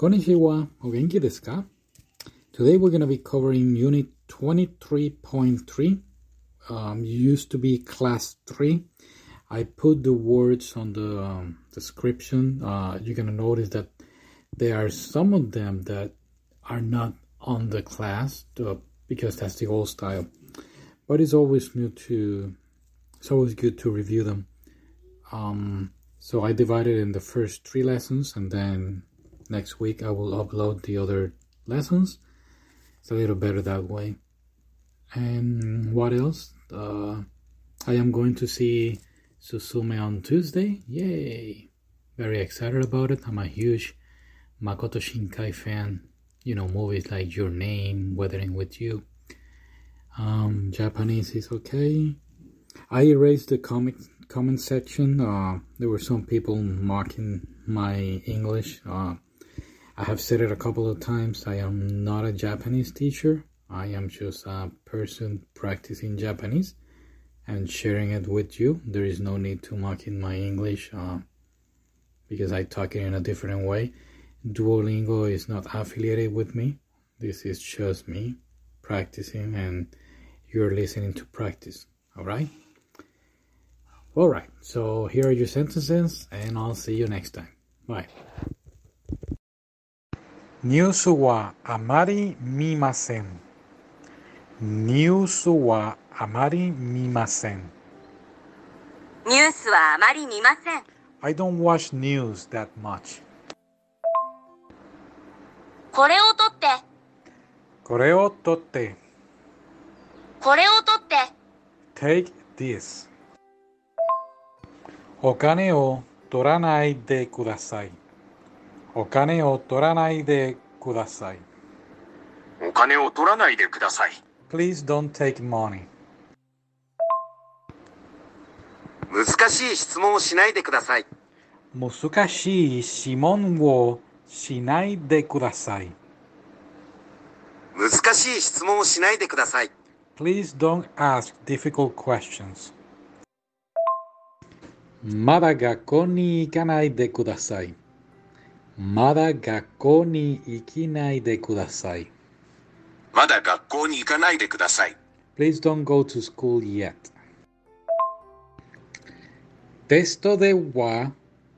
Konnichiwa, o genki? Today we're going to be covering Unit 23.3. Um, used to be Class 3. I put the words on the um, description. Uh, you're going to notice that there are some of them that are not on the class uh, because that's the old style. But it's always good to it's always good to review them. Um, so I divided in the first three lessons and then next week I will upload the other lessons. It's a little better that way. And what else? Uh, I am going to see Susume on Tuesday. Yay! Very excited about it. I'm a huge Makoto Shinkai fan. You know, movies like Your Name, Weathering with You. Um, Japanese is okay. I erased the comic comment section. Uh, there were some people mocking my English. Uh, I have said it a couple of times. I am not a Japanese teacher. I am just a person practicing Japanese and sharing it with you. There is no need to mock in my English uh, because I talk it in a different way. Duolingo is not affiliated with me. This is just me practicing and you're listening to practice. All right? All right. So here are your sentences and I'll see you next time. Bye. ニュースはあまり見ません。ニュースはあまり見ません。ニュースはあまり見ません。I don't watch news that much. これを取って、これを取って、これを取って、take this. お金を取らないでください。お金を取らないでください。お金を取らないでください。Please don't take money. 難しい質問をしないでください。難しい質問をしないでください。難しい質問をしないでください。Please don't ask difficult questions. まだ学校に行かないでください。まだ学校に行きないでください。まだ学校に行かないでください。Please don't go to school yet. テストでは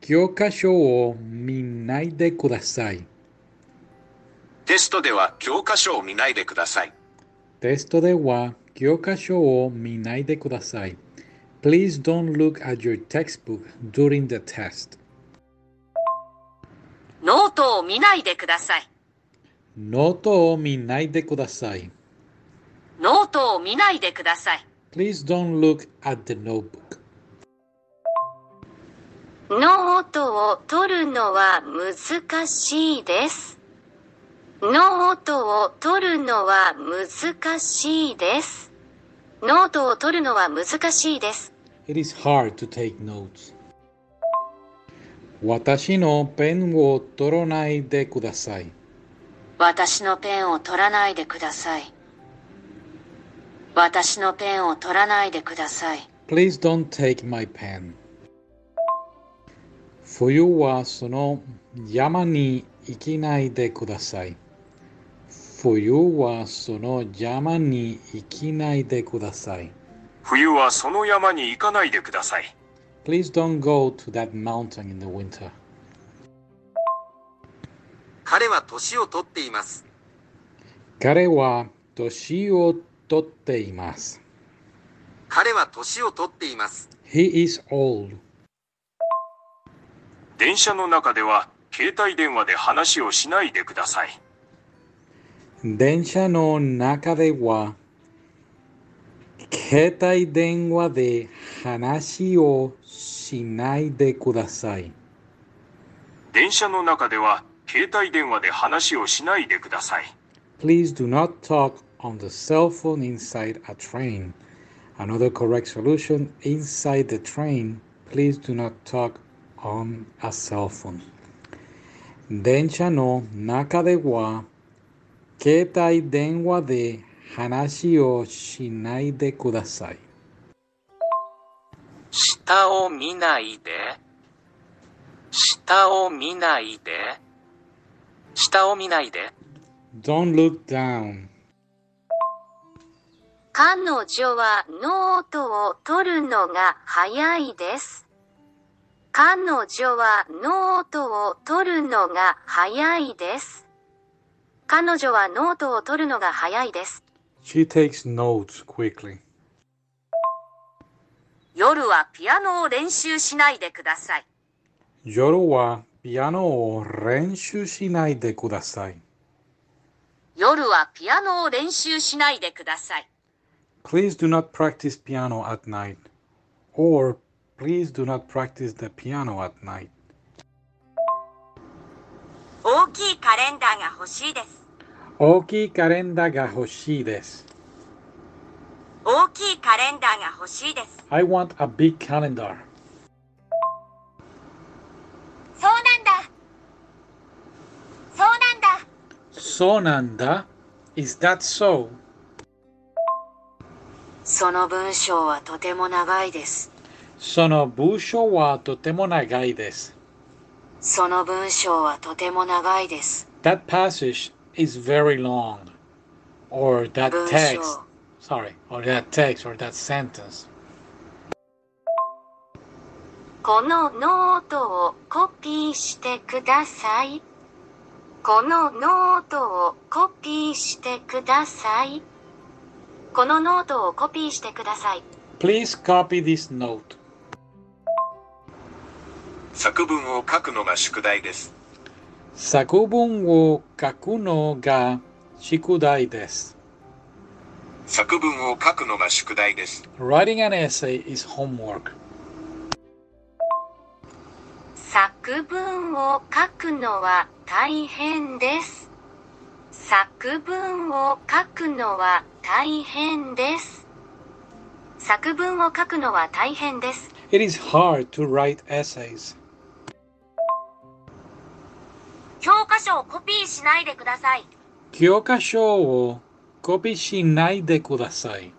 教科書を見ないでください。テストでは教科書を見ないでください。テストでは教科書を見ないでください。Please don't look at your textbook during the test. ノートを見ないでください。ノートを見ないでください。ノートを見ないでください。Please don't look at the notebook. ノートを取るのは難しいです。ノートを取るのは難しいです。ノートを取るのは難しいです。It is hard to take notes. 私のペンを取らないでください。私のペンを取らないでください。私のペンを取らないでください。Please don't take my pen. 冬はその山に行きないでください。冬はその山に行きないでください。冬はその山に行かないでください。Please don't go to that mountain in the winter. 彼は年を取っています。彼は年を取っています。彼は年を取っています。He is old. 電車の中では携帯電話で話をしないでください。電車の中では携帯電話で話をしないでください。電車の中では携帯電話で話をしないでください。Please do not talk on the cell phone inside a train. Another correct solution inside the train. Please do not talk on a cell phone. 電車の中では携帯電話で話をしないでください。下を見ないで。下を見ないで。下を見ないで。Don't look down. 彼女はノートを取るのが早いです。彼女はノートを取るのが早いです。彼女はノートを取るのが早いです。She takes notes quickly. 夜はピアノを練習しないでください。夜はピアノを練習しないでください。夜はピアノを練習しないでください。Please do not practice piano at night. Or please do not practice the piano at night. 大きいカレンダーが欲しいです。大きいカレンダーが欲しいです。大きいカレンダーが欲しいです。I want a big calendar. そうなんだ。そうなんだ。そうなんだ? Is that so? その文章はとても長いです。その文章はとても長いです。その文章はとても長いです。That passage is very long. Or that 文 text. 章 Sorry. Or that text or that sentence. このノートをコピーしてください。このノートをコピーしてください。このノートをコピーしてください。Please copy this note. 作文を書くのが宿題です。作文を書くのが宿題です。作文を書くのが宿題です。Writing an essay is homework. 作文を書くのは大変です。作文を書くのは大変です。作文を書くのは大変です。It is hard to write essays. 書をコピーしないでください。教科書をコピーしないでください。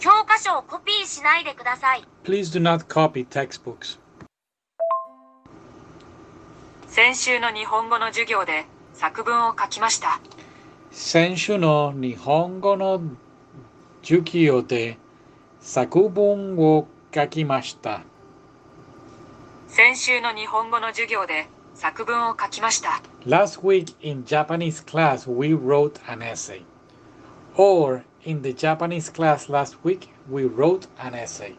教科書をコピーしないでください。Please do not copy textbooks. 先週の日本語の授業で作文を書きました。先週の日本語の授業で作文を書きました。先週の日本語の授業で作文を書きました。 Last week in Japanese class we wrote an essay. Or in the Japanese class last week we wrote an essay.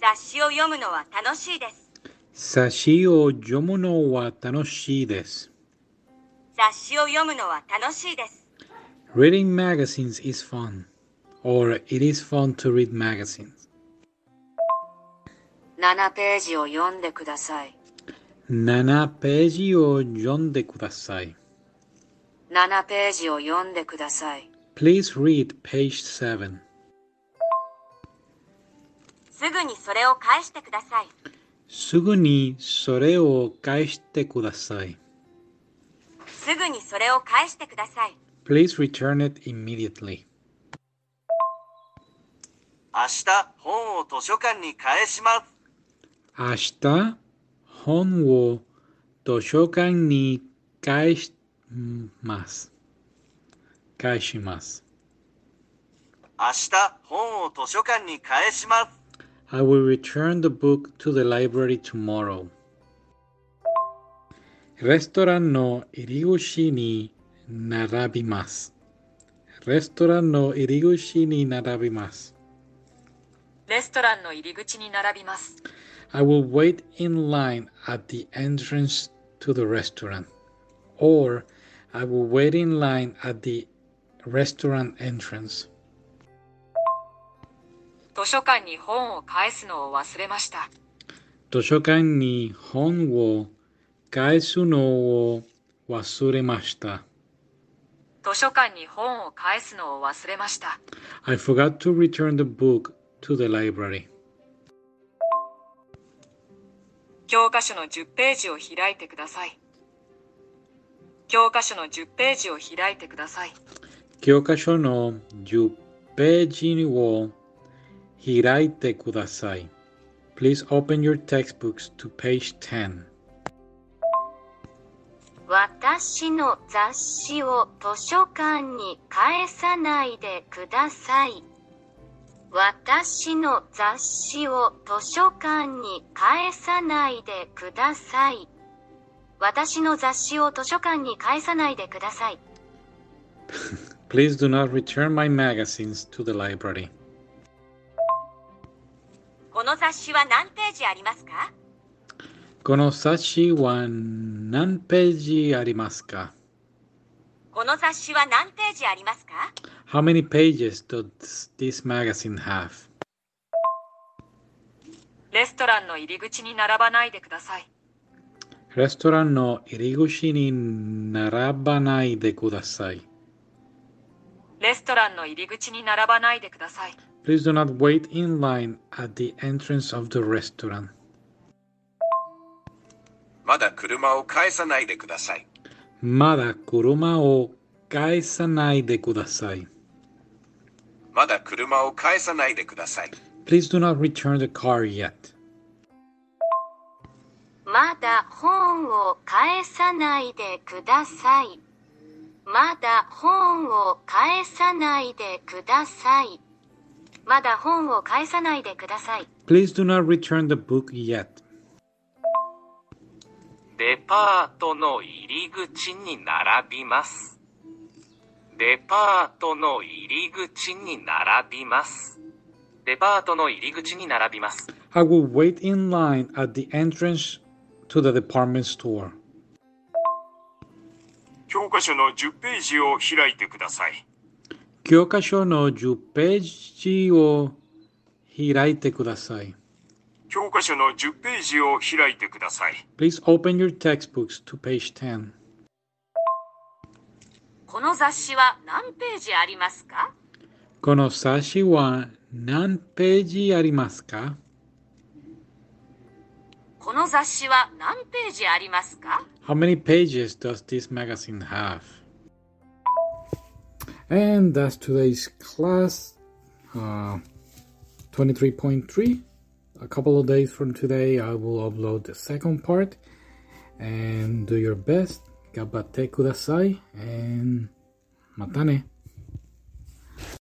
雑誌を読むのは楽しいです。雑誌を読むのは楽しいです。雑誌を読むのは楽しいです。 Reading magazines is fun. Or it is fun to read magazines. 7ページを読んでください。7ページを読んでください。7ページを読んでください。Please read page 7. すぐにそれを返してください。すぐにそれを返してください。すぐにそれを返してください。Please return it immediately. 明日本を図書館に返します。明日本を図書館に返します。返します。明日本を図書館に返します。I will return the book to the library tomorrow. レストランの入り口に並びます。レストランの入り口に並びます。レストランの入り口に並びます。 I will wait in line at the entrance to the restaurant. Or I will wait in line at the restaurant entrance. 図書館に本を返すのを忘れました。図書館に本を返すのを忘れました。図書館に本を返すのを忘れました。 I forgot to return the book to the library. 教科書の10ページを開いてください。教科書の10ページを開いてください。教科書の10ページを開いてください。Please open your textbooks to page 10. 私の雑誌を図書館に返さないでください。私の雑誌を図書館に返さないでください。私の雑誌を図書館に返さないでください。Please do not return my magazines to the library. この雑誌は何ページありますか？この冊子は何ページありますか？この雑誌は何ページありますか？How many pages does this magazine have? レストランの入り口に並ばないでください。レストランの入り口に並ばないでください。レストランの入り口に並ばないでください。Please do not wait in line at the entrance of the restaurant. まだ車を返さないでください。まだ車を返さないでください。まだ車を返さないでください。Please do not return the car yet. まだ本を返さないでください。まだ本を返さないでください。まだ本を返さないでください。Please do not return the book yet. デパートの入り口に並びます。デパートの入り口に並びます。デパートの入り口に並びます。I will wait in line at the entrance to the department store. 教科書の10ページを開いてください。教科書の10ページを開いてください。教科書の10ページを開いてください。Please open your textbooks to page 10. この雑誌は何ページありますかこの冊子は何ページありますかこの雑誌は何ページありますか How many pages does this magazine have? And that's today's class, uh, 23.3. A couple of days from today, I will upload the second part. And do your best. 頑張ってください.えーまたね.